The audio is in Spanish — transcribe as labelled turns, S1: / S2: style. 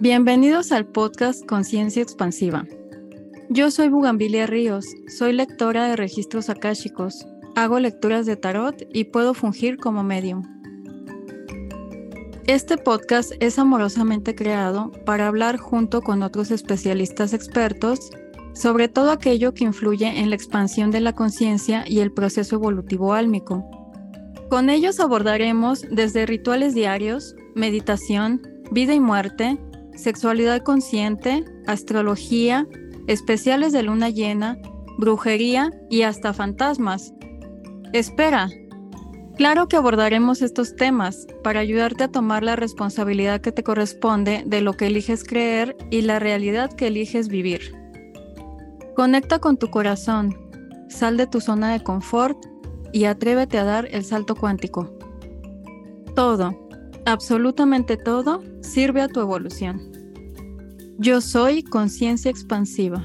S1: Bienvenidos al podcast Conciencia Expansiva. Yo soy Bugambilia Ríos, soy lectora de registros akáshicos, hago lecturas de tarot y puedo fungir como medium. Este podcast es amorosamente creado para hablar junto con otros especialistas expertos sobre todo aquello que influye en la expansión de la conciencia y el proceso evolutivo álmico. Con ellos abordaremos desde rituales diarios, meditación, vida y muerte, sexualidad consciente, astrología, especiales de luna llena, brujería y hasta fantasmas. Espera. Claro que abordaremos estos temas para ayudarte a tomar la responsabilidad que te corresponde de lo que eliges creer y la realidad que eliges vivir. Conecta con tu corazón, sal de tu zona de confort y atrévete a dar el salto cuántico. Todo, absolutamente todo, sirve a tu evolución. Yo soy conciencia expansiva.